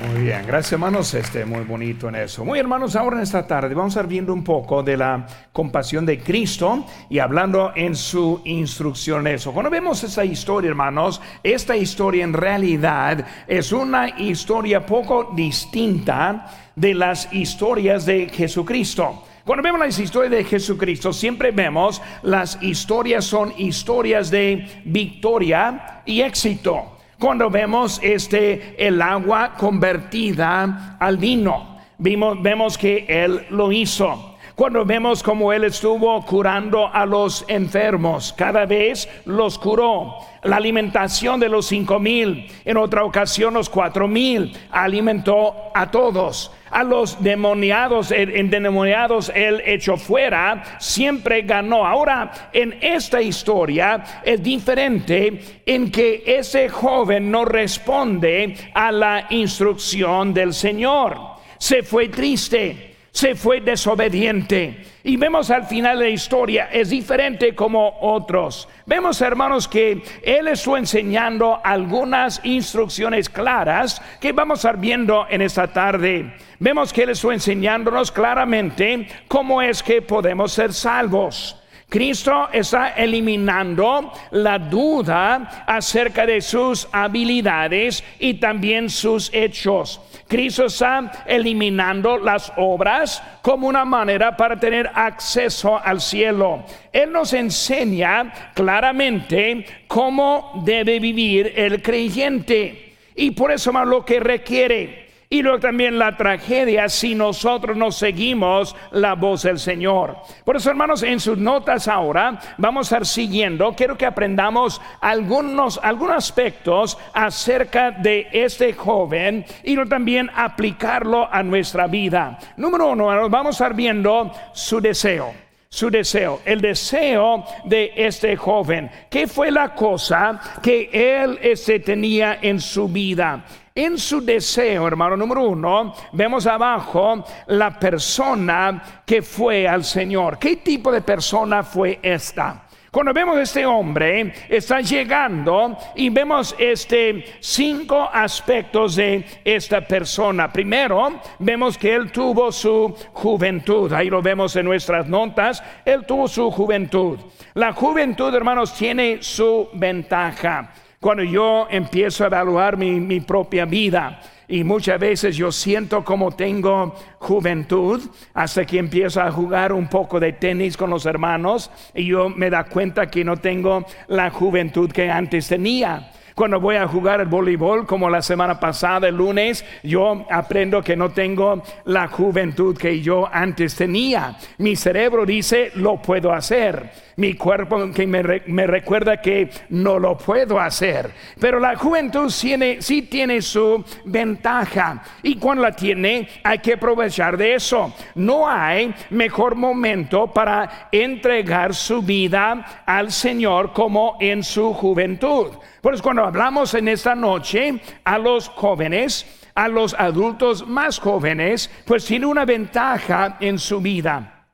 Muy bien, gracias hermanos, este muy bonito en eso. Muy hermanos, ahora en esta tarde vamos a estar viendo un poco de la compasión de Cristo y hablando en su instrucción eso. Cuando vemos esta historia, hermanos, esta historia en realidad es una historia poco distinta de las historias de Jesucristo. Cuando vemos las historias de Jesucristo, siempre vemos las historias son historias de victoria y éxito cuando vemos este el agua convertida al vino. Vimos, vemos que él lo hizo. Cuando vemos como él estuvo curando a los enfermos, cada vez los curó. La alimentación de los cinco mil, en otra ocasión los cuatro mil, alimentó a todos a los demoniados, endemoniados él echó fuera, siempre ganó. Ahora, en esta historia es diferente en que ese joven no responde a la instrucción del Señor. Se fue triste se fue desobediente. Y vemos al final de la historia, es diferente como otros. Vemos, hermanos, que Él estuvo enseñando algunas instrucciones claras que vamos a estar viendo en esta tarde. Vemos que Él estuvo enseñándonos claramente cómo es que podemos ser salvos. Cristo está eliminando la duda acerca de sus habilidades y también sus hechos. Cristo está eliminando las obras como una manera para tener acceso al cielo. Él nos enseña claramente cómo debe vivir el creyente. Y por eso más lo que requiere y luego también la tragedia si nosotros no seguimos la voz del Señor. Por eso, hermanos, en sus notas ahora vamos a estar siguiendo. Quiero que aprendamos algunos, algunos aspectos acerca de este joven y luego también aplicarlo a nuestra vida. Número uno, vamos a estar viendo su deseo su deseo, el deseo de este joven. ¿Qué fue la cosa que él este, tenía en su vida? En su deseo, hermano número uno, vemos abajo la persona que fue al Señor. ¿Qué tipo de persona fue esta? Cuando vemos este hombre, está llegando y vemos este cinco aspectos de esta persona. Primero, vemos que él tuvo su juventud. Ahí lo vemos en nuestras notas. Él tuvo su juventud. La juventud, hermanos, tiene su ventaja. Cuando yo empiezo a evaluar mi, propia vida, y muchas veces yo siento como tengo juventud hasta que empiezo a jugar un poco de tenis con los hermanos y yo me da cuenta que no tengo la juventud que antes tenía. Cuando voy a jugar el voleibol, como la semana pasada, el lunes, yo aprendo que no tengo la juventud que yo antes tenía. Mi cerebro dice, lo puedo hacer. Mi cuerpo que me, recuerda que no lo puedo hacer. Pero la juventud tiene, sí tiene su ventaja. Y cuando la tiene, hay que aprovechar de eso. No hay mejor momento para entregar su vida al Señor como en su juventud. Pues cuando hablamos en esta noche a los jóvenes, a los adultos más jóvenes, pues tiene una ventaja en su vida.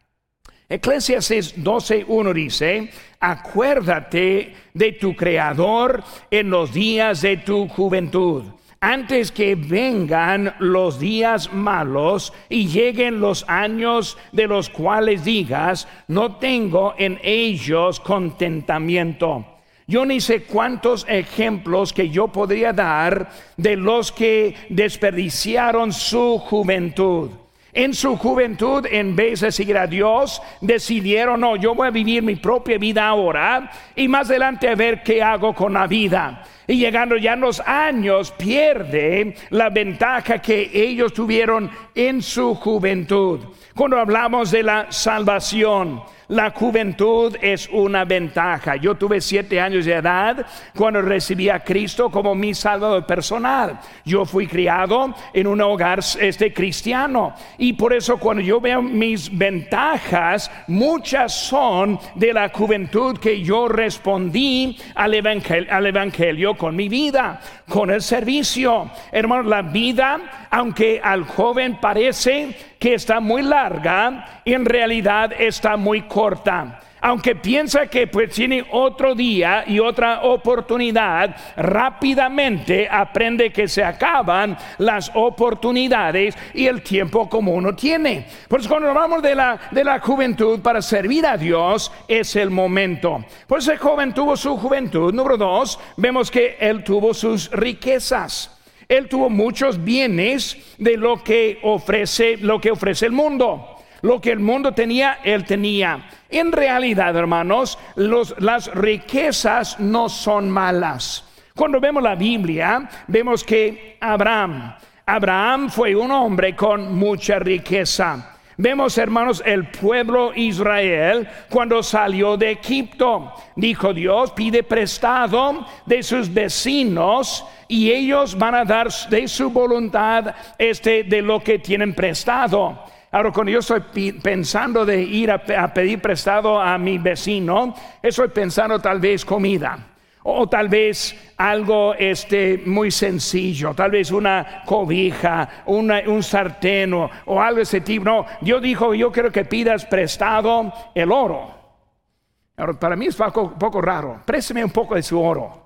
Eclesiastes 12.1 dice, acuérdate de tu Creador en los días de tu juventud, antes que vengan los días malos y lleguen los años de los cuales digas, no tengo en ellos contentamiento. Yo ni sé cuántos ejemplos que yo podría dar de los que desperdiciaron su juventud. En su juventud, en vez de seguir a Dios, decidieron, no, yo voy a vivir mi propia vida ahora y más adelante a ver qué hago con la vida. Y llegando ya los años, pierde la ventaja que ellos tuvieron en su juventud. Cuando hablamos de la salvación, la juventud es una ventaja. Yo tuve siete años de edad cuando recibí a Cristo como mi salvador personal. Yo fui criado en un hogar este cristiano y por eso cuando yo veo mis ventajas, muchas son de la juventud que yo respondí al evangelio con mi vida, con el servicio. Hermano, la vida, aunque al joven parece que está muy larga, en realidad está muy corta. Aunque piensa que pues tiene otro día y otra oportunidad, rápidamente aprende que se acaban las oportunidades y el tiempo como uno tiene. Por eso cuando hablamos de la, de la juventud para servir a Dios es el momento. Por eso el joven tuvo su juventud. Número dos, vemos que él tuvo sus riquezas. Él tuvo muchos bienes de lo que ofrece, lo que ofrece el mundo. Lo que el mundo tenía, él tenía. En realidad, hermanos, las riquezas no son malas. Cuando vemos la Biblia, vemos que Abraham, Abraham fue un hombre con mucha riqueza. Vemos, hermanos, el pueblo Israel cuando salió de Egipto. Dijo Dios, pide prestado de sus vecinos y ellos van a dar de su voluntad este de lo que tienen prestado. Ahora, cuando yo estoy pensando de ir a, pedir prestado a mi vecino, estoy pensando tal vez comida. O tal vez algo este, muy sencillo, tal vez una cobija, un sartén o, algo de ese tipo. No, Dios dijo, yo quiero que pidas prestado el oro. Ahora, para mí es poco, poco raro. Présteme un poco de su oro.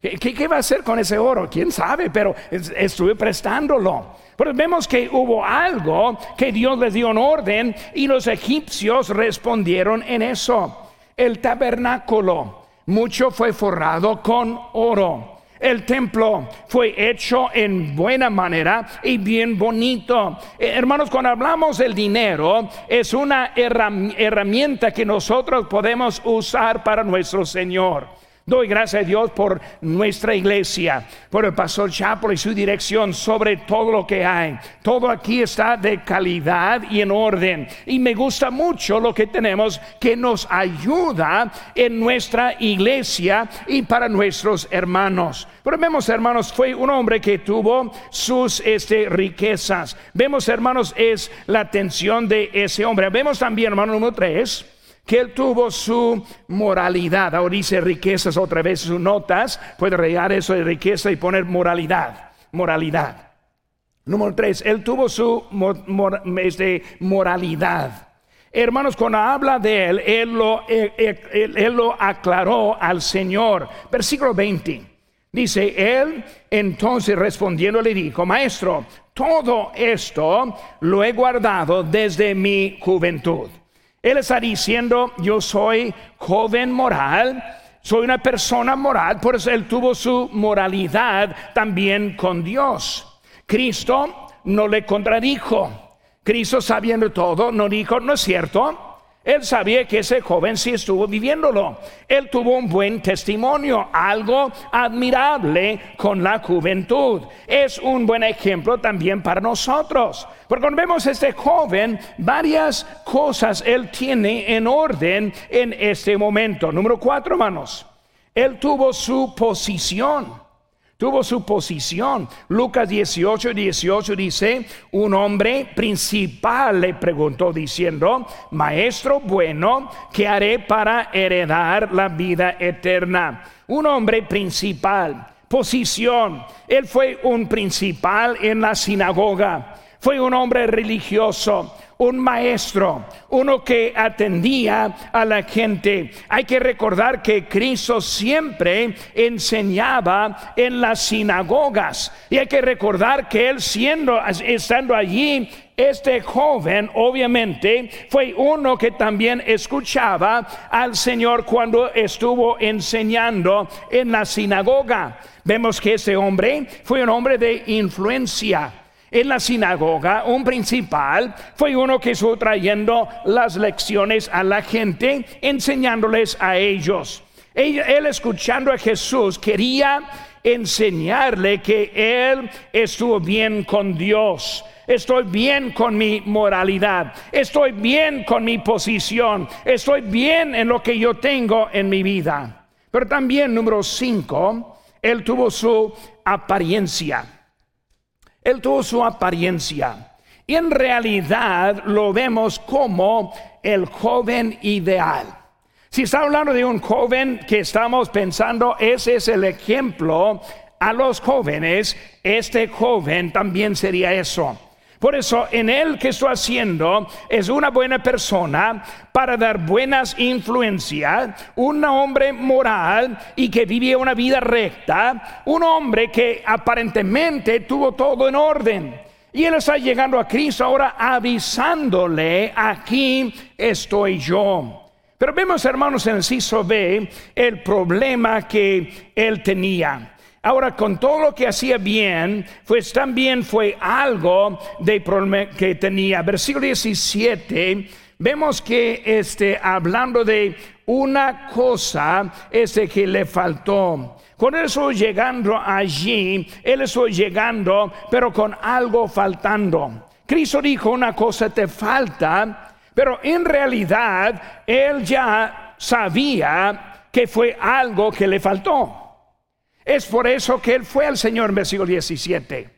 ¿Qué, va a hacer con ese oro? ¿Quién sabe? Pero estuve prestándolo. Pero vemos que hubo algo que Dios les dio en orden y los egipcios respondieron en eso. El tabernáculo, mucho fue forrado con oro. El templo fue hecho en buena manera y bien bonito. Eh, hermanos, cuando hablamos del dinero, es una herramienta que nosotros podemos usar para nuestro Señor. Doy gracias a Dios por nuestra iglesia, por el pastor Chapo y su dirección sobre todo lo que hay. Todo aquí está de calidad y en orden. Y me gusta mucho lo que tenemos que nos ayuda en nuestra iglesia y para nuestros hermanos. Pero vemos, hermanos, fue un hombre que tuvo sus este, riquezas. Vemos, hermanos, es la atención de ese hombre. Vemos también, hermano número tres que él tuvo su moralidad. Ahora dice riquezas otra vez sus notas. Puede regar eso de riqueza y poner moralidad. Moralidad. Número tres, él tuvo su este, moralidad. Hermanos, cuando habla de él, él lo, él, él lo aclaró al Señor. Versículo 20. Dice, él entonces respondiendo le dijo, maestro, todo esto lo he guardado desde mi juventud. Él está diciendo, yo soy joven moral, soy una persona moral, por eso él tuvo su moralidad también con Dios. Cristo no le contradijo. Cristo sabiendo todo, no dijo, no es cierto. Él sabía que ese joven sí estuvo viviéndolo. Él tuvo un buen testimonio, algo admirable con la juventud. Es un buen ejemplo también para nosotros. Porque cuando vemos a este joven, varias cosas él tiene en orden en este momento. Número cuatro, hermanos. Él tuvo su posición tuvo su posición. Lucas 18, 18 dice, un hombre principal le preguntó diciendo, Maestro bueno, ¿qué haré para heredar la vida eterna? Un hombre principal, posición. Él fue un principal en la sinagoga, fue un hombre religioso un maestro, uno que atendía a la gente. Hay que recordar que Cristo siempre enseñaba en las sinagogas y hay que recordar que él siendo estando allí este joven obviamente fue uno que también escuchaba al Señor cuando estuvo enseñando en la sinagoga. Vemos que ese hombre fue un hombre de influencia en la sinagoga, un principal fue uno que estuvo trayendo las lecciones a la gente, enseñándoles a ellos. Él, escuchando a Jesús quería enseñarle que él estuvo bien con Dios. Estoy bien con mi moralidad. Estoy bien con mi posición. Estoy bien en lo que yo tengo en mi vida. Pero también, número cinco, él tuvo su apariencia. Tuvo su apariencia. Y en realidad lo vemos como el joven ideal. Si está hablando de un joven que estamos pensando, ese es el ejemplo a los jóvenes, este joven también sería eso. Por eso en él que estoy haciendo es una buena persona para dar buenas influencias, un hombre moral y que vivía una vida recta, un hombre que aparentemente tuvo todo en orden. Y él está llegando a Cristo ahora avisándole, aquí estoy yo. Pero vemos, hermanos, en el CISO B el problema que él tenía. Ahora, con todo lo que hacía bien, pues también fue algo de que tenía. Versículo 17, vemos que este, hablando de una cosa, este que le faltó. Con eso llegando allí, él estuvo llegando, pero con algo faltando. Cristo dijo una cosa te falta, pero en realidad él ya sabía que fue algo que le faltó. Es por eso que él fue al Señor versículo 17.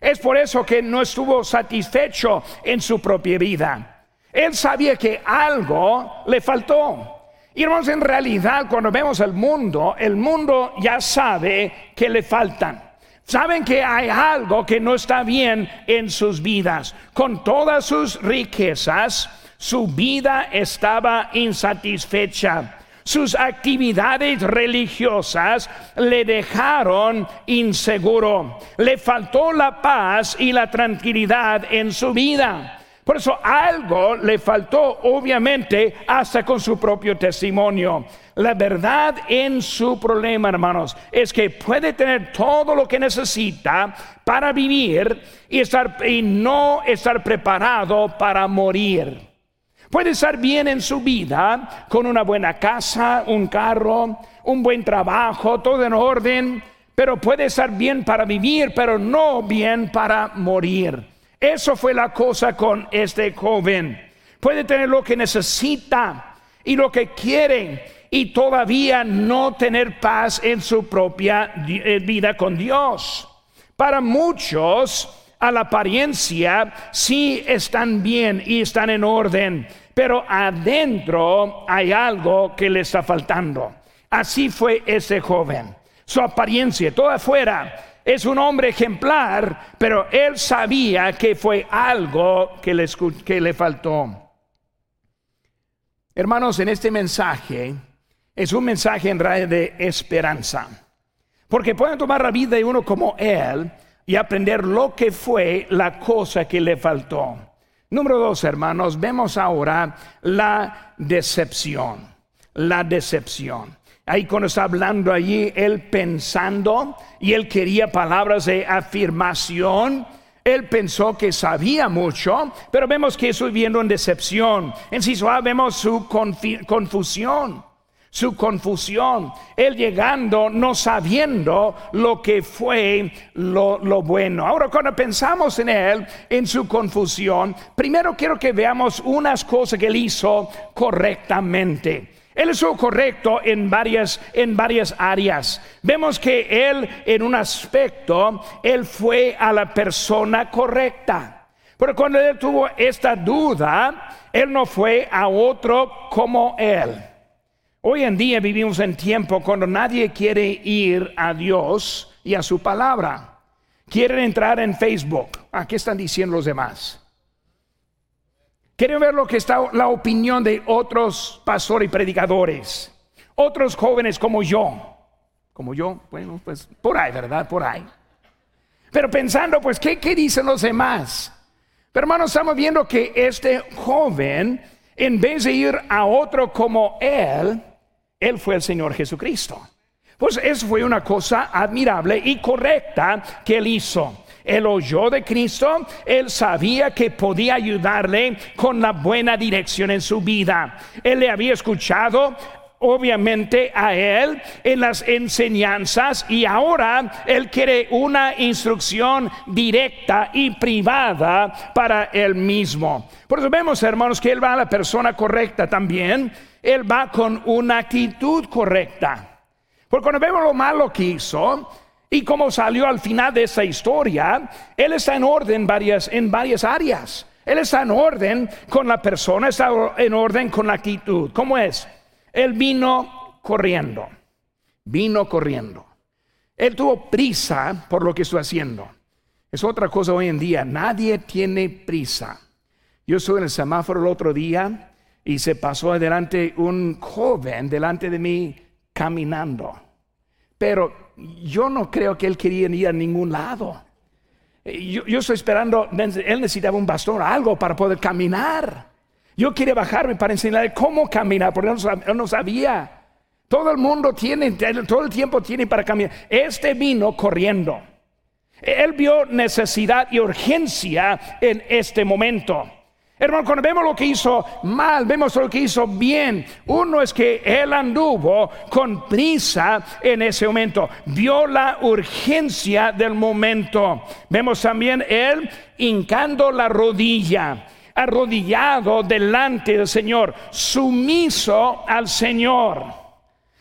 Es por eso que no estuvo satisfecho en su propia vida. Él sabía que algo le faltó. Y hermanos, en realidad cuando vemos el mundo, el mundo ya sabe que le faltan. Saben que hay algo que no está bien en sus vidas. Con todas sus riquezas, su vida estaba insatisfecha. Sus actividades religiosas le dejaron inseguro. Le faltó la paz y la tranquilidad en su vida. Por eso algo le faltó, obviamente, hasta con su propio testimonio. La verdad en su problema, hermanos, es que puede tener todo lo que necesita para vivir y, estar, y no estar preparado para morir. Puede estar bien en su vida con una buena casa, un carro, un buen trabajo, todo en orden, pero puede estar bien para vivir, pero no bien para morir. Eso fue la cosa con este joven. Puede tener lo que necesita y lo que quiere y todavía no tener paz en su propia eh, vida con Dios. Para muchos, a la apariencia, sí están bien y están en orden, pero adentro hay algo que le está faltando. Así fue ese joven. Su apariencia, todo afuera, es un hombre ejemplar, pero él sabía que fue algo que le, que le faltó. Hermanos, en este mensaje es un mensaje en realidad de esperanza. Porque pueden tomar la vida de uno como él y aprender lo que fue la cosa que le faltó. Número dos, hermanos, vemos ahora la decepción. La decepción. Ahí cuando está hablando allí, él pensando y él quería palabras de afirmación. Él pensó que sabía mucho, pero vemos que estoy viendo en decepción. En Sisua vemos su confusión, su confusión. Él llegando no sabiendo lo que fue lo, lo bueno. Ahora cuando pensamos en él, en su confusión, primero quiero que veamos unas cosas que él hizo correctamente. Él estuvo correcto en varias, en varias áreas. Vemos que él en un aspecto, él fue a la persona correcta. Pero cuando él tuvo esta duda, él no fue a otro como él. Hoy en día vivimos en tiempo cuando nadie quiere ir a Dios y a su palabra. Quieren entrar en Facebook. ¿A qué están diciendo los demás? Quiero ver lo que está la opinión de otros pastores y predicadores, otros jóvenes como yo. Como yo, bueno, pues por ahí, ¿verdad? Por ahí. Pero pensando, pues, ¿qué, qué dicen los demás? Pero hermanos, estamos viendo que este joven, en vez de ir a otro como él, él fue el Señor Jesucristo. Pues eso fue una cosa admirable y correcta que él hizo. Él oyó de Cristo, él sabía que podía ayudarle con la buena dirección en su vida. Él le había escuchado obviamente a él en las enseñanzas y ahora él quiere una instrucción directa y privada para él mismo. Por eso vemos, hermanos, que él va a la persona correcta también. Él va con una actitud correcta. Porque cuando vemos lo malo que hizo, y como salió al final de esa historia, Él está en orden varias, en varias áreas. Él está en orden con la persona, está en orden con la actitud. ¿Cómo es? Él vino corriendo, vino corriendo. Él tuvo prisa por lo que estoy haciendo. Es otra cosa hoy en día. Nadie tiene prisa. Yo estuve en el semáforo el otro día y se pasó adelante un joven delante de mí caminando. Pero yo no creo que él quería ir a ningún lado. Yo, estoy esperando, él necesitaba un bastón, algo para poder caminar. Yo quería bajarme para enseñarle cómo caminar, porque él no sabía. Todo el mundo tiene, todo el tiempo tiene para caminar. Este vino corriendo. Él vio necesidad y urgencia en este momento. Hermano, cuando vemos lo que hizo mal, vemos lo que hizo bien. Uno es que él anduvo con prisa en ese momento. Vio la urgencia del momento. Vemos también él hincando la rodilla, arrodillado delante del Señor, sumiso al Señor.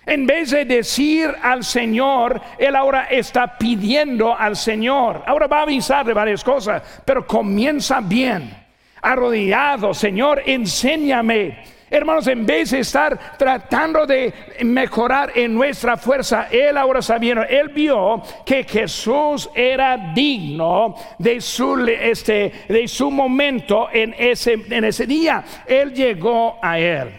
En vez de decir al Señor, Él ahora está pidiendo al Señor. Ahora va a avisar de varias cosas, pero comienza bien. Arrodillado, Señor, enséñame. Hermanos, en vez de estar tratando de mejorar en nuestra fuerza, Él ahora sabiendo, Él vio que Jesús era digno de su, este, de su momento en ese, en ese día. Él llegó a Él.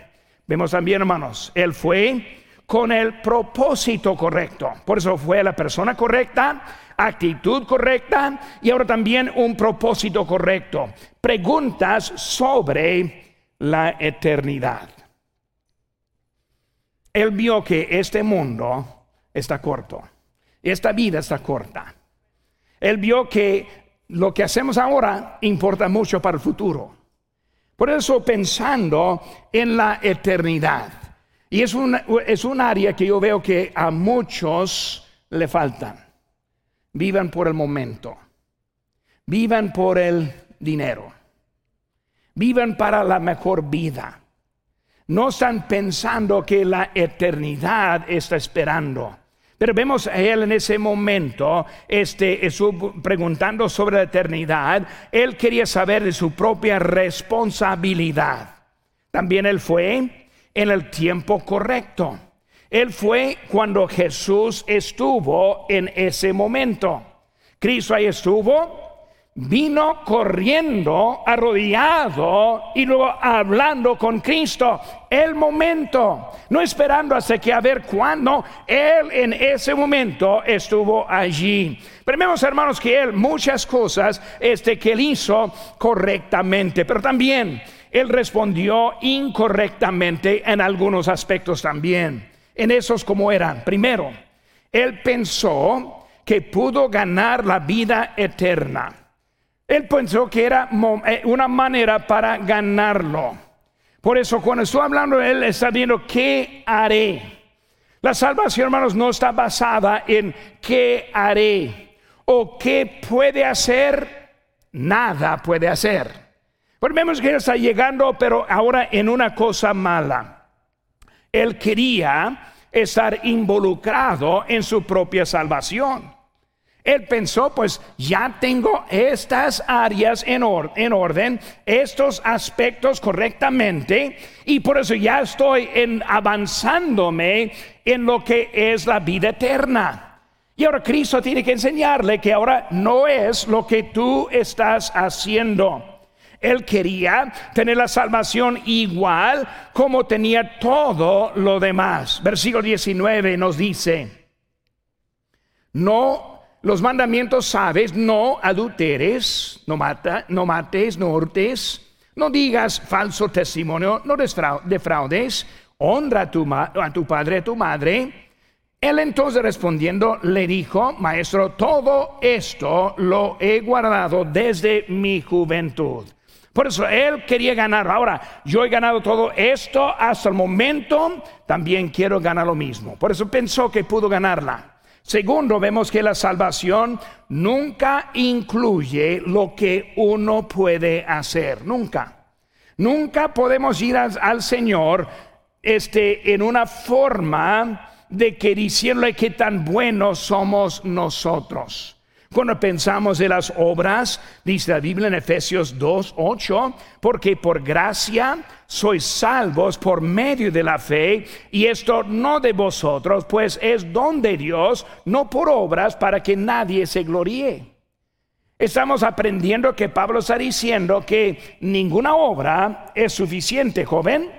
Vemos también, hermanos, Él fue con el propósito correcto. Por eso fue la persona correcta, actitud correcta y ahora también un propósito correcto. Preguntas sobre la eternidad. Él vio que este mundo está corto, esta vida está corta. Él vio que lo que hacemos ahora importa mucho para el futuro. Por eso pensando en la eternidad. Y es un, es un área que yo veo que a muchos le faltan. Vivan por el momento. Vivan por el dinero. Vivan para la mejor vida. No están pensando que la eternidad está esperando. Pero vemos a él en ese momento, este, preguntando sobre la eternidad, él quería saber de su propia responsabilidad. También él fue en el tiempo correcto. Él fue cuando Jesús estuvo en ese momento. Cristo ahí estuvo, vino corriendo, arrodillado y luego hablando con Cristo. El momento, no esperando hasta que a ver cuándo, Él en ese momento estuvo allí. Pero vemos, hermanos, que Él muchas cosas este, que Él hizo correctamente, pero también él respondió incorrectamente en algunos aspectos también. En esos como eran. Primero, él pensó que pudo ganar la vida eterna. Él pensó que era eh, una manera para ganarlo. Por eso cuando estoy hablando, él está viendo qué haré. La salvación, hermanos, no está basada en qué haré o qué puede hacer. Nada puede hacer. Vemos que él está llegando, pero ahora en una cosa mala. Él quería estar involucrado en su propia salvación. Él pensó, pues ya tengo estas áreas en, en, orden, estos aspectos correctamente, y por eso ya estoy avanzándome en lo que es la vida eterna. Y ahora Cristo tiene que enseñarle que ahora no es lo que tú estás haciendo. Él quería tener la salvación igual como tenía todo lo demás. Versículo 19 nos dice, no, los mandamientos sabes, no adulteres, no, mata, no mates, no hurtes, no digas falso testimonio, no defraudes, honra a tu, a tu padre, a tu madre. Él entonces respondiendo le dijo, maestro, todo esto lo he guardado desde mi juventud. Por eso él quería ganar. Ahora, yo he ganado todo esto hasta el momento, también quiero ganar lo mismo. Por eso pensó que pudo ganarla. Segundo, vemos que la salvación nunca incluye lo que uno puede hacer, nunca. Nunca podemos ir al, Señor este, en una forma de que diciéndole que tan buenos somos nosotros. Cuando pensamos en las obras, dice la Biblia en Efesios 2, 8, porque por gracia sois salvos por medio de la fe, y esto no de vosotros, pues es don de Dios, no por obras para que nadie se gloríe. Estamos aprendiendo que Pablo está diciendo que ninguna obra es suficiente, joven.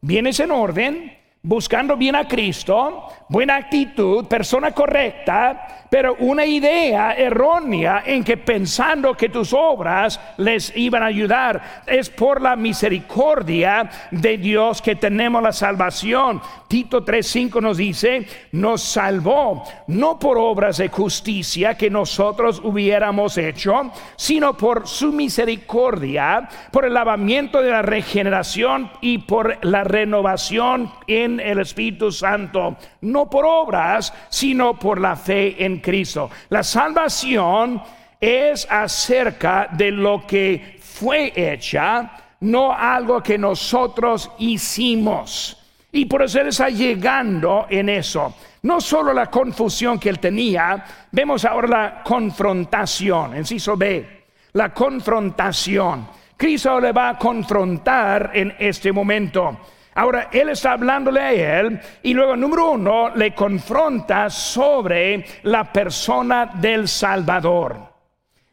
Vienes en orden, buscando bien a Cristo, buena actitud, persona correcta, pero una idea errónea en que pensando que tus obras les iban a ayudar. Es por la misericordia de Dios que tenemos la salvación. Tito 3:5 nos dice, nos salvó no por obras de justicia que nosotros hubiéramos hecho, sino por su misericordia, por el lavamiento de la regeneración y por la renovación en el Espíritu Santo, no por obras, sino por la fe en Cristo. La salvación es acerca de lo que fue hecha, no algo que nosotros hicimos. Y por eso él está llegando en eso. No solo la confusión que él tenía, vemos ahora la confrontación. Enciso B, la confrontación. Cristo le va a confrontar en este momento. Ahora, él está hablándole a él y luego, número uno, le confronta sobre la persona del Salvador.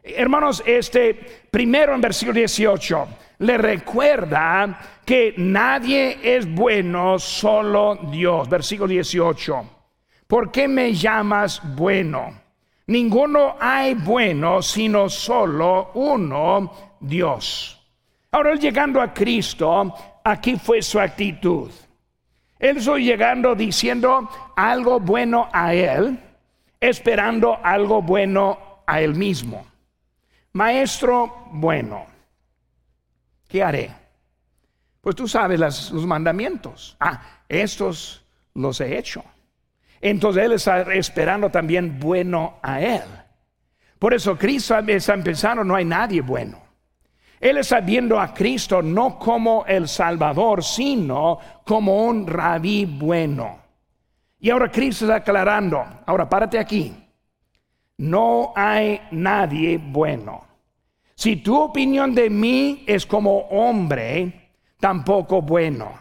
Hermanos, este primero en versículo 18 le recuerda que nadie es bueno, solo Dios. Versículo 18. ¿Por qué me llamas bueno? Ninguno hay bueno, sino solo uno, Dios. Ahora, llegando a Cristo, aquí fue su actitud. Él estuvo llegando diciendo algo bueno a él, esperando algo bueno a él mismo. Maestro bueno, ¿qué haré? Pues tú sabes los mandamientos. Ah, estos los he hecho. Entonces él está esperando también bueno a él. Por eso Cristo está empezando, no hay nadie bueno. Él está viendo a Cristo no como el Salvador, sino como un rabí bueno. Y ahora Cristo está aclarando, ahora párate aquí, no hay nadie bueno. Si tu opinión de mí es como hombre, tampoco bueno.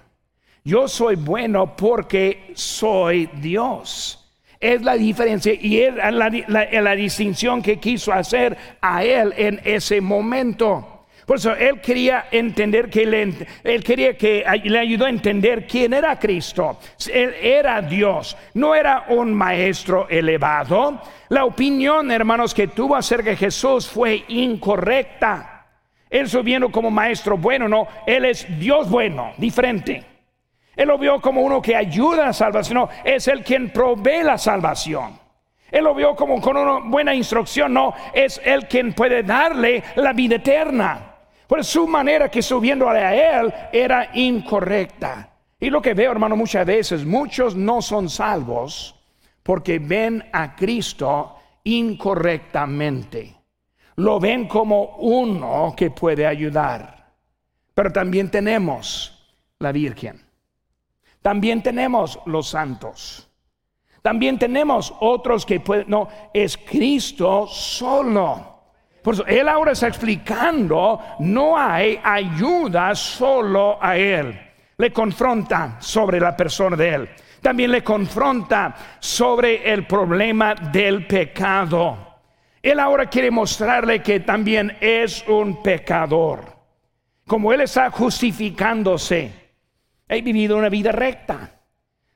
Yo soy bueno porque soy Dios. Es la diferencia y es la, la distinción que quiso hacer a él en ese momento. Por eso él quería entender que él quería que le ayudó a entender quién era Cristo. Él era Dios, no era un maestro elevado. La opinión, hermanos, que tuvo acerca de Jesús fue incorrecta. Él subiendo como maestro bueno, no, él es Dios bueno, diferente. Él lo vio como uno que ayuda a la salvación, no, es el quien provee la salvación. Él lo vio como con una buena instrucción, no, es el quien puede darle la vida eterna. Por su manera que subiendo a él era incorrecta. Y lo que veo, hermano, muchas veces, muchos no son salvos porque ven a Cristo incorrectamente. Lo ven como uno que puede ayudar. Pero también tenemos la Virgen. También tenemos los santos. También tenemos otros que pueden, no, es Cristo solo. Por eso, él ahora está explicando, no hay ayuda solo a él. Le confronta sobre la persona de él. También le confronta sobre el problema del pecado. Él ahora quiere mostrarle que también es un pecador. Como él está justificándose, he vivido una vida recta.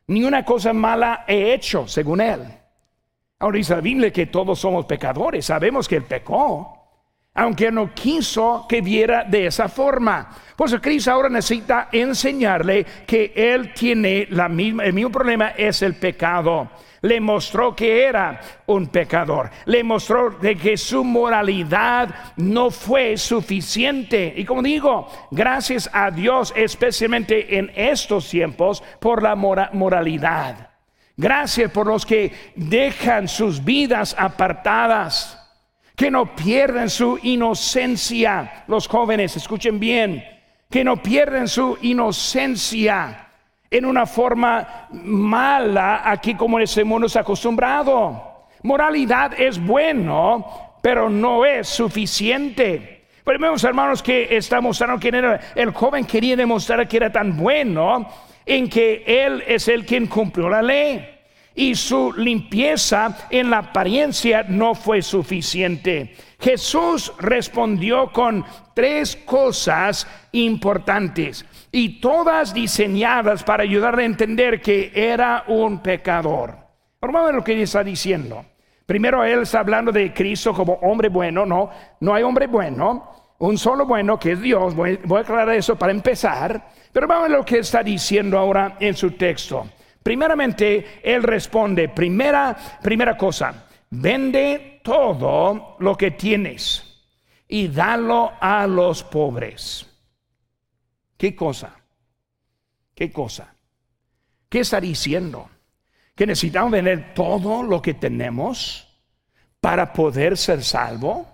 Ni una cosa mala he hecho, según él. Ahora Biblia que todos somos pecadores, sabemos que él pecó, aunque no quiso que viera de esa forma. Por eso Cristo ahora necesita enseñarle que él tiene la misma, el mismo problema es el pecado. Le mostró que era un pecador. Le mostró que su moralidad no fue suficiente. Y como digo, gracias a Dios, especialmente en estos tiempos, por la moralidad. Gracias por los que dejan sus vidas apartadas, que no pierden su inocencia. Los jóvenes, escuchen bien, que no pierden su inocencia en una forma mala aquí como en ese mundo es acostumbrado. Moralidad es bueno, pero no es suficiente. Pero hermanos, que está mostrando quién era. El joven quería demostrar que era tan bueno en que Él es el quien cumplió la ley. y su limpieza en la apariencia no fue suficiente. Jesús respondió con tres cosas importantes y todas diseñadas para ayudarle a entender que era un pecador. Ver lo que está diciendo. Primero él está hablando de Cristo como hombre bueno, no, no hay hombre bueno, un solo bueno que es Dios. Voy, a aclarar eso para empezar, pero vamos a lo que está diciendo ahora en su texto. Primeramente, él responde, primera, primera cosa, vende todo lo que tienes y dalo a los pobres. ¿Qué cosa? ¿Qué cosa? ¿Qué está diciendo? Que necesitamos vender todo lo que tenemos para poder ser salvo.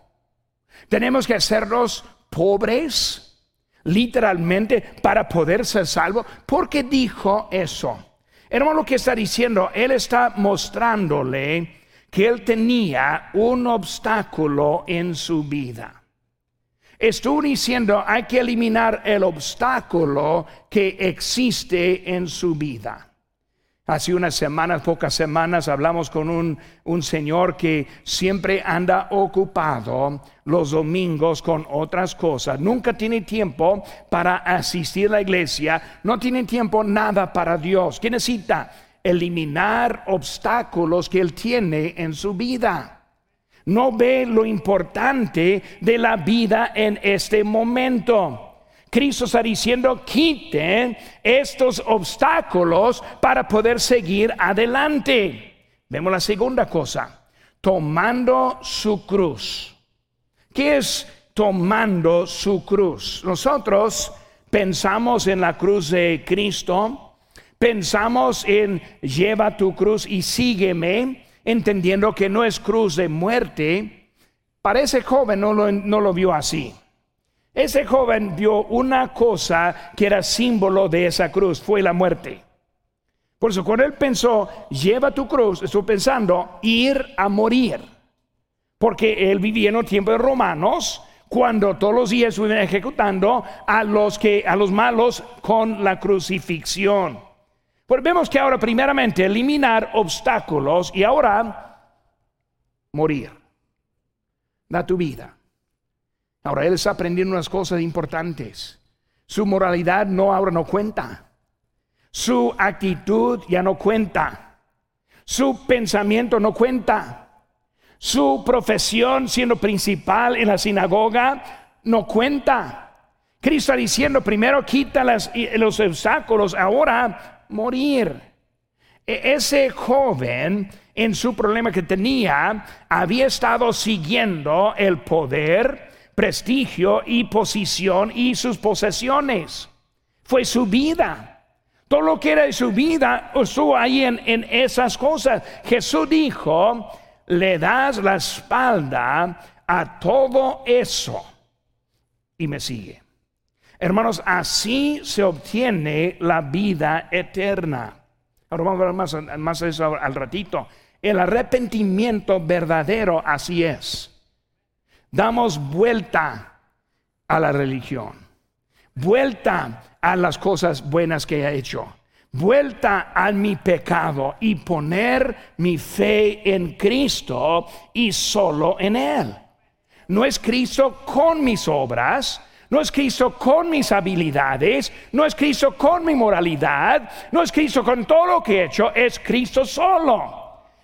Tenemos que hacernos pobres, literalmente, para poder ser salvo. ¿Por qué dijo eso? Hermano, lo que está diciendo, él está mostrándole que él tenía un obstáculo en su vida. Estuvo diciendo, hay que eliminar el obstáculo que existe en su vida. Hace unas semanas, pocas semanas, hablamos con un, un, señor que siempre anda ocupado los domingos con otras cosas. Nunca tiene tiempo para asistir a la iglesia. No tiene tiempo nada para Dios. ¿Qué necesita? Eliminar obstáculos que él tiene en su vida. No ve lo importante de la vida en este momento. Cristo está diciendo, quiten estos obstáculos para poder seguir adelante. Vemos la segunda cosa, tomando su cruz. ¿Qué es tomando su cruz? Nosotros pensamos en la cruz de Cristo, pensamos en lleva tu cruz y sígueme, entendiendo que no es cruz de muerte. Para ese joven no lo, no lo vio así. Ese joven vio una cosa que era símbolo de esa cruz, fue la muerte. Por eso cuando él pensó, lleva tu cruz, estuvo pensando ir a morir. Porque él vivía en los tiempos de romanos, cuando todos los días estuvieron ejecutando a los que a los malos con la crucifixión. Pues vemos que ahora primeramente eliminar obstáculos y ahora morir. Da tu vida. Ahora él está aprendiendo unas cosas importantes. Su moralidad no ahora no cuenta. Su actitud ya no cuenta. Su pensamiento no cuenta. Su profesión siendo principal en la sinagoga no cuenta. Cristo está diciendo, primero quita los obstáculos, ahora morir. E, ese joven en su problema que tenía había estado siguiendo el poder, prestigio y posición y sus posesiones. Fue su vida. Todo lo que era de su vida estuvo ahí en, en esas cosas. Jesús dijo, le das la espalda a todo eso y me sigue. Hermanos, así se obtiene la vida eterna. Ahora vamos a ver más, más eso al ratito. El arrepentimiento verdadero así es damos vuelta a la religión, vuelta a las cosas buenas que he hecho, vuelta a mi pecado y poner mi fe en Cristo y solo en Él. No es Cristo con mis obras, no es Cristo con mis habilidades, no es Cristo con mi moralidad, no es Cristo con todo lo que he hecho, es Cristo solo.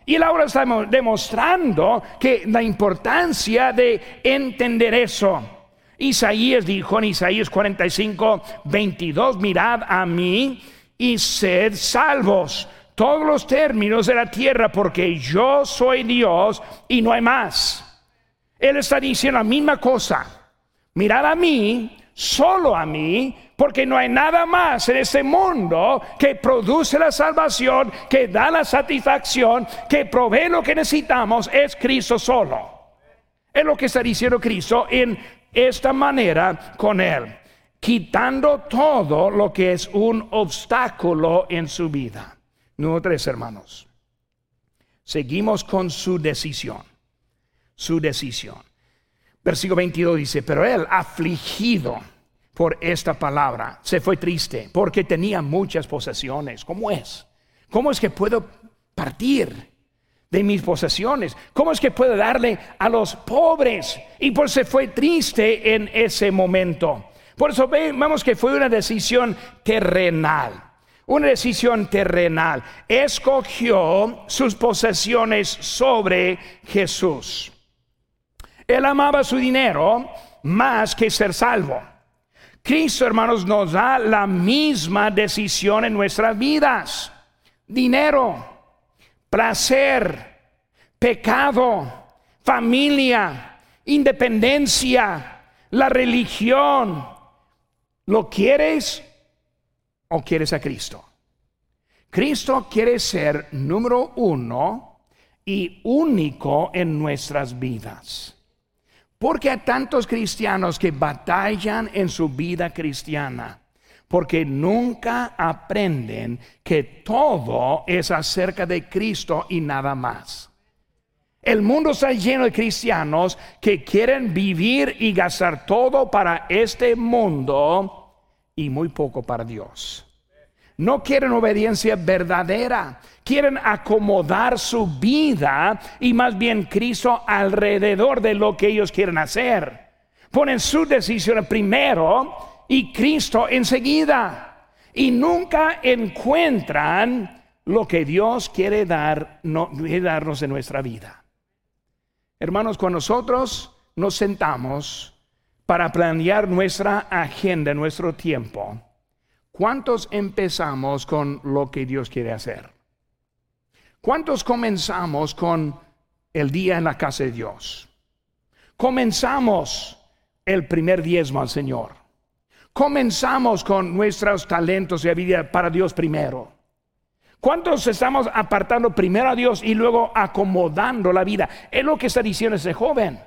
Y ahora está demostrando que la importancia de entender eso. Isaías dijo en Isaías 45, 22, mirad a mí y sed salvos todos los términos de la tierra, porque yo soy Dios y no hay más. Él está diciendo la misma cosa. Mirad a mí, solo a mí, porque no hay nada más en este mundo que produce la salvación, que da la satisfacción, que provee lo que necesitamos, es Cristo solo. Es lo que está diciendo Cristo en esta manera con Él, quitando todo lo que es un obstáculo en su vida. Número tres, hermanos. Seguimos con su decisión. Su decisión. Versículo 22 dice, pero él afligido por esta palabra. Se fue triste porque tenía muchas posesiones. ¿Cómo es? ¿Cómo es que puedo partir de mis posesiones? ¿Cómo es que puedo darle a los pobres? Y por eso fue triste en ese momento. Por eso vemos que fue una decisión terrenal. Una decisión terrenal. Escogió sus posesiones sobre Jesús. Él amaba su dinero más que ser salvo. Cristo, hermanos, nos da la misma decisión en nuestras vidas. Dinero, placer, pecado, familia, independencia, la religión. ¿Lo quieres o quieres a Cristo? Cristo quiere ser número uno y único en nuestras vidas. Porque hay tantos cristianos que batallan en su vida cristiana? Porque nunca aprenden que todo es acerca de Cristo y nada más. El mundo está lleno de cristianos que quieren vivir y gastar todo para este mundo y muy poco para Dios. No quieren obediencia verdadera quieren acomodar su vida y más bien Cristo alrededor de lo que ellos quieren hacer. Ponen su decisión primero y Cristo enseguida. Y nunca encuentran lo que Dios quiere, dar, quiere darnos en nuestra vida. Hermanos, cuando nosotros nos sentamos para planear nuestra agenda, nuestro tiempo, ¿cuántos empezamos con lo que Dios quiere hacer? ¿Cuántos comenzamos con el día en la casa de Dios? Comenzamos el primer diezmo al Señor. Comenzamos con nuestros talentos y habilidades para Dios primero. ¿Cuántos estamos apartando primero a Dios y luego acomodando la vida? Es lo que está diciendo ese joven.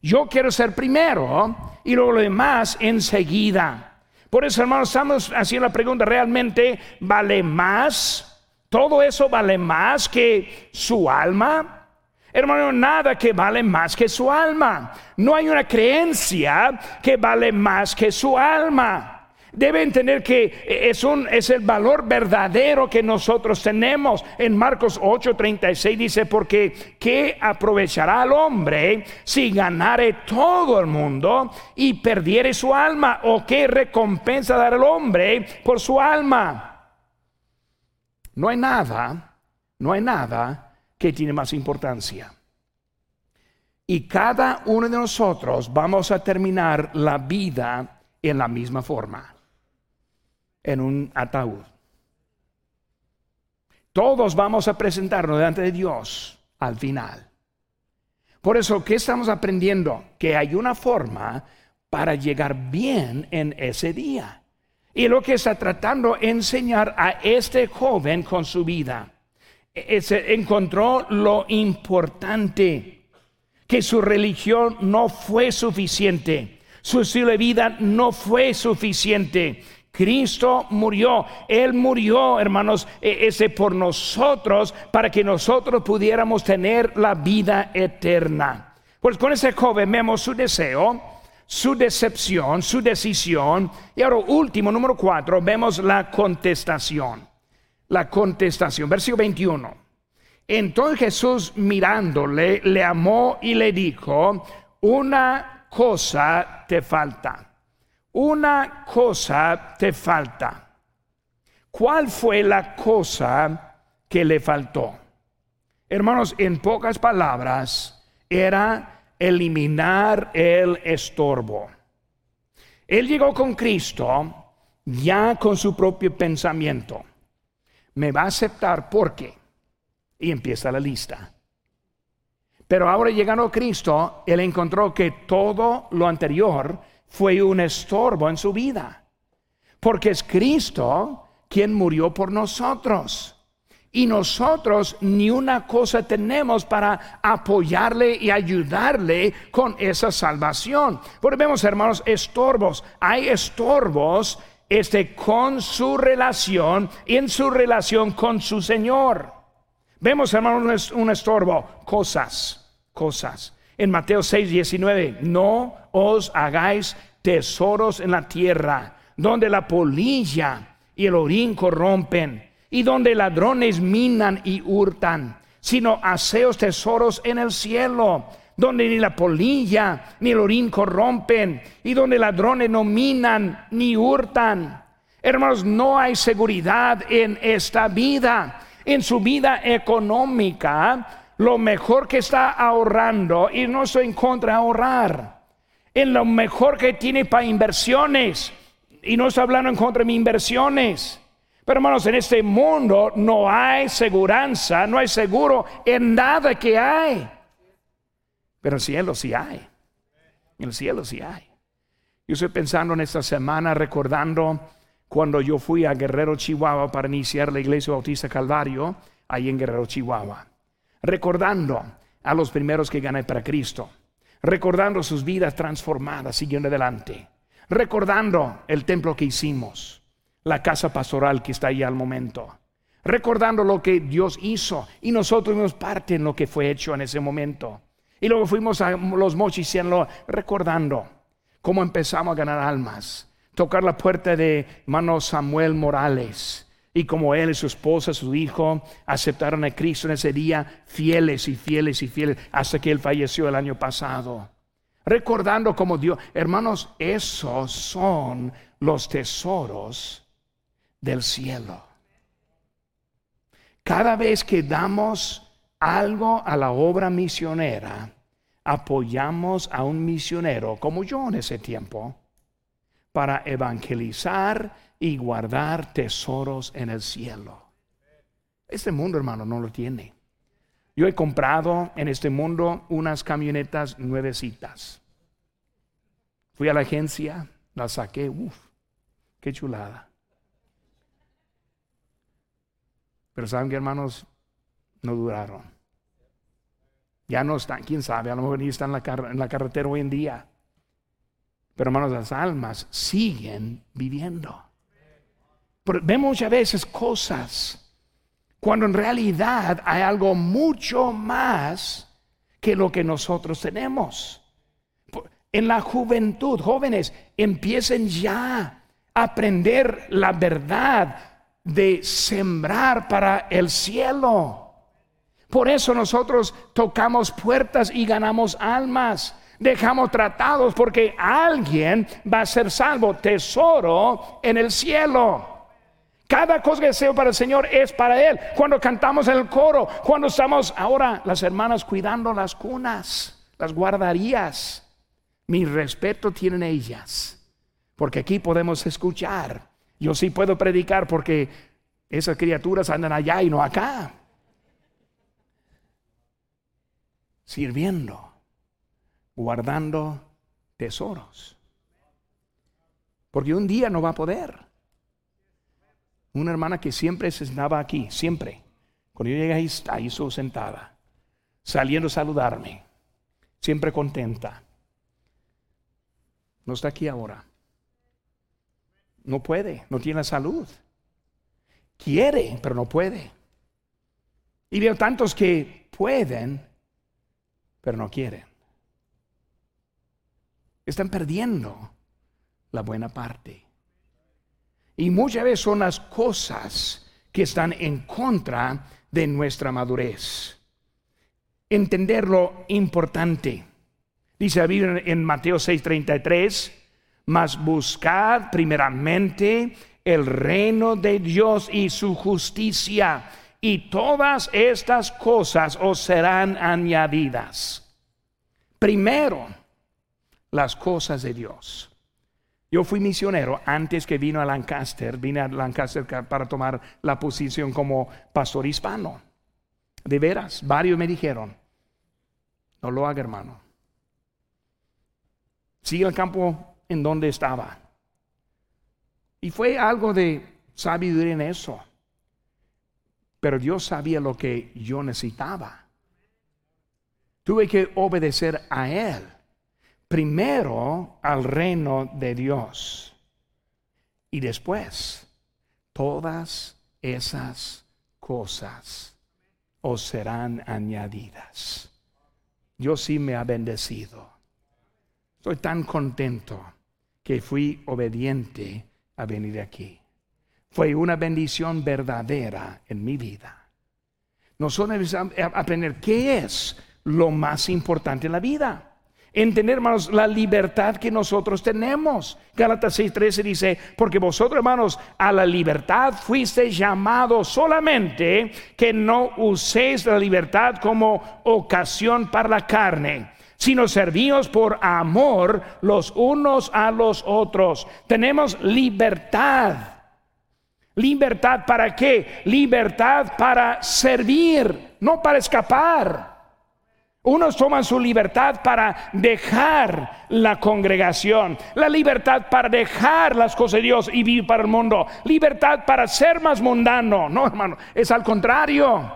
Yo quiero ser primero y luego lo demás enseguida. Por eso, hermanos, estamos haciendo la pregunta, ¿realmente vale más ¿Todo eso vale más que su alma? Hermano, nada que vale más que su alma. No hay una creencia que vale más que su alma. Debe entender que es, un, es el valor verdadero que nosotros tenemos. En Marcos 8:36 dice, porque ¿qué aprovechará al hombre si ganare todo el mundo y perdiere su alma? ¿O qué recompensa dará el hombre por su alma? No hay nada, no hay nada que tiene más importancia. Y cada uno de nosotros vamos a terminar la vida en la misma forma, en un ataúd. Todos vamos a presentarnos delante de Dios al final. Por eso, ¿qué estamos aprendiendo? Que hay una forma para llegar bien en ese día. Y lo que está tratando de enseñar a este joven con su vida, es, encontró lo importante, que su religión no fue suficiente, su estilo de vida no fue suficiente. Cristo murió, Él murió, hermanos, e, ese por nosotros, para que nosotros pudiéramos tener la vida eterna. Pues con ese joven vemos su deseo, su decepción, su decisión. Y ahora último, número cuatro, vemos la contestación. La contestación, versículo 21. Entonces Jesús mirándole, le amó y le dijo, una cosa te falta. Una cosa te falta. ¿Cuál fue la cosa que le faltó? Hermanos, en pocas palabras, era eliminar el estorbo. Él llegó con Cristo ya con su propio pensamiento. Me va a aceptar porque. Y empieza la lista. Pero ahora llegando a Cristo, él encontró que todo lo anterior fue un estorbo en su vida. Porque es Cristo quien murió por nosotros. Y nosotros ni una cosa tenemos para apoyarle y ayudarle con esa salvación. Porque vemos, hermanos, estorbos. Hay estorbos este, con su relación y en su relación con su Señor. Vemos, hermanos, un estorbo, cosas, cosas. En Mateo 6, 19, no os hagáis tesoros en la tierra, donde la polilla y el orín corrompen y donde ladrones minan y hurtan, sino aseos tesoros en el cielo, donde ni la polilla ni el orín corrompen, y donde ladrones no minan ni hurtan. Hermanos, no hay seguridad en esta vida. En su vida económica, lo mejor que está ahorrando, y no estoy en contra de ahorrar, en lo mejor que tiene para inversiones, y no estoy hablando en contra de mis inversiones. Pero hermanos, en este mundo no hay seguridad, no hay seguro en nada que hay. Pero en el cielo sí hay. En el cielo sí hay. Yo estoy pensando en esta semana, recordando cuando yo fui a Guerrero, Chihuahua, para iniciar la iglesia bautista Calvario, ahí en Guerrero, Chihuahua. Recordando a los primeros que gané para Cristo. Recordando sus vidas transformadas, siguiendo adelante. Recordando el templo que hicimos. La casa pastoral que está ahí al momento recordando lo que Dios hizo y nosotros tuvimos parte en lo que fue hecho en ese momento. Y luego fuimos a los mochis recordando cómo empezamos a ganar almas, tocar la puerta de hermano Samuel Morales. Y como él y su esposa, su hijo, aceptaron a Cristo en ese día, fieles y fieles y fieles, hasta que él falleció el año pasado. Recordando como Dios, hermanos, esos son los tesoros del cielo. Cada vez que damos algo a la obra misionera, apoyamos a un misionero como yo en ese tiempo para evangelizar y guardar tesoros en el cielo. Este mundo, hermano, no lo tiene. Yo he comprado en este mundo unas camionetas nuevecitas. Fui a la agencia, la saqué, uff, qué chulada. Pero saben que hermanos, no duraron. Ya no están, quién sabe, a lo mejor ni están en la carretera hoy en día. Pero hermanos, las almas siguen viviendo. Vemos muchas veces cosas cuando en realidad hay algo mucho más que lo que nosotros tenemos. En la juventud, jóvenes, empiecen ya a aprender la verdad de sembrar para el cielo. Por eso nosotros tocamos puertas y ganamos almas. Dejamos tratados porque alguien va a ser salvo, tesoro en el cielo. Cada cosa que deseo para el Señor es para Él. Cuando cantamos en el coro, cuando estamos ahora las hermanas cuidando las cunas, las guardarías, mi respeto tienen ellas, porque aquí podemos escuchar yo sí puedo predicar porque esas criaturas andan allá y no acá. Sirviendo, guardando tesoros. Porque un día no va a poder. Una hermana que siempre se estaba aquí, siempre. Cuando yo llegué ahí, ahí sentada, saliendo a saludarme, siempre contenta. No está aquí ahora. No puede, no tiene salud. Quiere, pero no puede. Y veo tantos que pueden, pero no quieren. Están perdiendo la buena parte. Y muchas veces son las cosas que están en contra de nuestra madurez. Entender lo importante. Dice en Mateo 6:33, mas buscad primeramente el reino de Dios y su justicia, y todas estas cosas os serán añadidas. Primero, las cosas de Dios. Yo fui misionero antes que vino a Lancaster, vine a Lancaster para tomar la posición como pastor hispano. De veras, varios me dijeron, no lo haga hermano. Sigue el campo en donde estaba. Y fue algo de sabiduría en eso. Pero Dios sabía lo que yo necesitaba. Tuve que obedecer a Él. Primero al reino de Dios. Y después todas esas cosas os serán añadidas. Yo sí me ha bendecido. Estoy tan contento que fui obediente a venir aquí. fue una bendición verdadera en mi vida. Nosotros necesitamos aprender qué es lo más importante en la vida. Entender, hermanos, la libertad que nosotros tenemos. Gálatas 6:13 dice, porque vosotros, hermanos, a la libertad fuisteis llamados solamente que no uséis la libertad como ocasión para la carne, sino servíos por amor los unos a los otros. Tenemos libertad. ¿Libertad para qué? Libertad para servir, no para escapar. Unos toman su libertad para dejar la congregación, la libertad para dejar las cosas de Dios y vivir para el mundo, libertad para ser más mundano. No, hermano, es al contrario.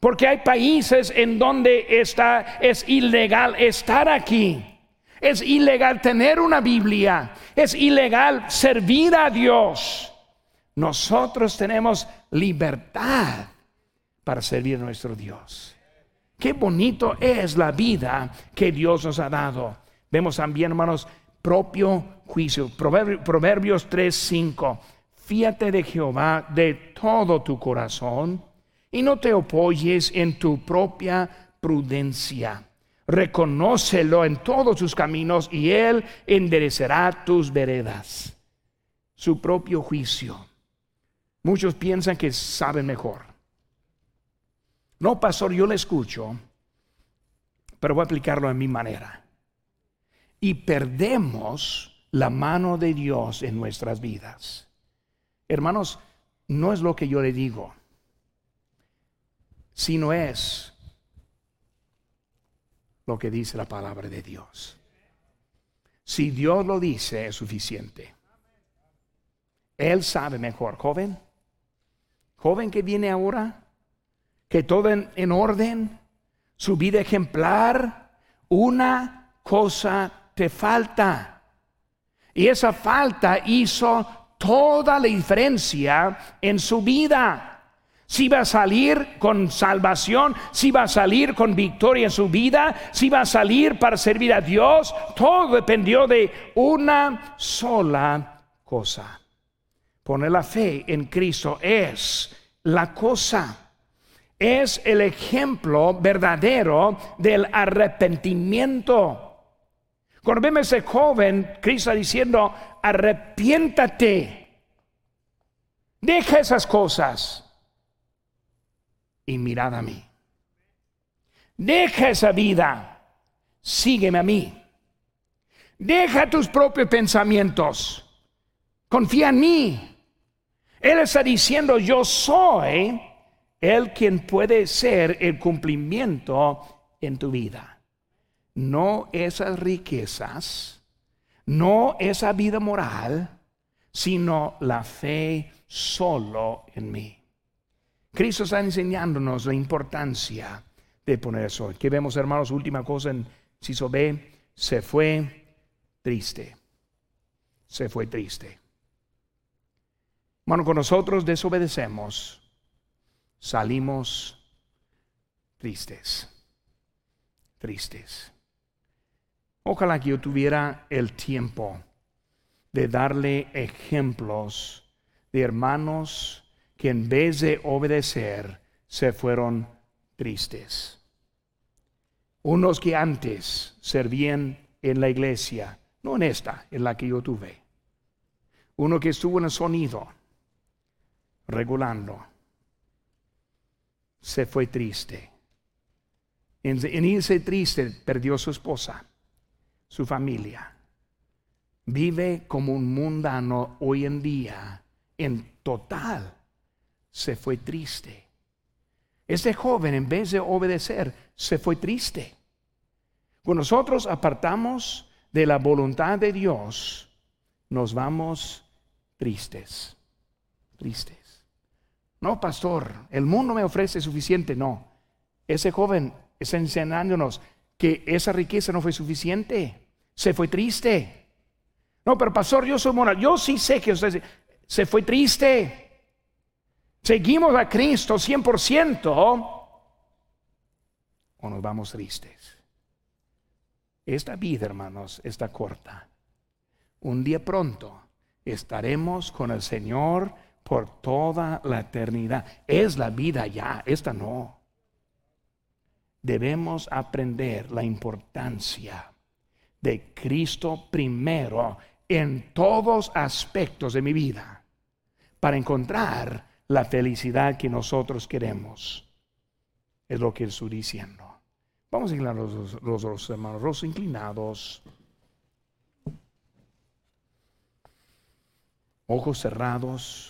Porque hay países en donde está es ilegal estar aquí. Es ilegal tener una Biblia. Es ilegal servir a Dios. Nosotros tenemos libertad para servir a nuestro Dios. Qué bonito es la vida que Dios nos ha dado. Vemos también, hermanos, propio juicio. Proverbios 3, 5. Fíate de Jehová de todo tu corazón y no te apoyes en tu propia prudencia. Reconócelo en todos sus caminos y él enderecerá tus veredas. Su propio juicio. Muchos piensan que saben mejor. No, pastor, yo le escucho, pero voy a aplicarlo a mi manera. Y perdemos la mano de Dios en nuestras vidas. Hermanos, no es lo que yo le digo, sino es lo que dice la palabra de Dios. Si Dios lo dice, es suficiente. Él sabe mejor. Joven, joven que viene ahora, que todo en, orden, su vida ejemplar, una cosa te falta. Y esa falta hizo toda la diferencia en su vida. Si va a salir con salvación, si va a salir con victoria en su vida, si va a salir para servir a Dios, todo dependió de una sola cosa. Poner la fe en Cristo es la cosa es el ejemplo verdadero del arrepentimiento. Cuando vemos a ese joven, Cristo diciendo, arrepiéntate, deja esas cosas y mirad a mí. Deja esa vida, sígueme a mí. Deja tus propios pensamientos, confía en mí. Él está diciendo, yo soy él quien puede ser el cumplimiento en tu vida. No esas riquezas, no esa vida moral, sino la fe solo en mí. Cristo está enseñándonos la importancia de poner eso. ¿Qué vemos, hermanos? Última cosa en Ciso se fue triste. Se fue triste. Bueno, con nosotros desobedecemos salimos tristes, tristes. Ojalá que yo tuviera el tiempo de darle ejemplos de hermanos que en vez de obedecer se fueron tristes. Unos que antes servían en la iglesia, no en esta, en la que yo tuve. Uno que estuvo en el sonido, regulando se fue triste. En, irse triste perdió su esposa, su familia. Vive como un mundano hoy en día. En total, se fue triste. Este joven, en vez de obedecer, se fue triste. Cuando nosotros apartamos de la voluntad de Dios, nos vamos tristes, tristes. No, pastor, el mundo me ofrece suficiente. No, ese joven está enseñándonos que esa riqueza no fue suficiente. Se fue triste. No, pero pastor, yo soy moral. Yo sí sé que usted se fue triste. Seguimos a Cristo 100% o nos vamos tristes. Esta vida, hermanos, está corta. Un día pronto estaremos con el Señor por toda la eternidad. Es la vida ya, esta no. Debemos aprender la importancia de Cristo primero en todos aspectos de mi vida para encontrar la felicidad que nosotros queremos. Es lo que estoy diciendo. Vamos a inclinar los, los, los hermanos, los inclinados. ojos cerrados.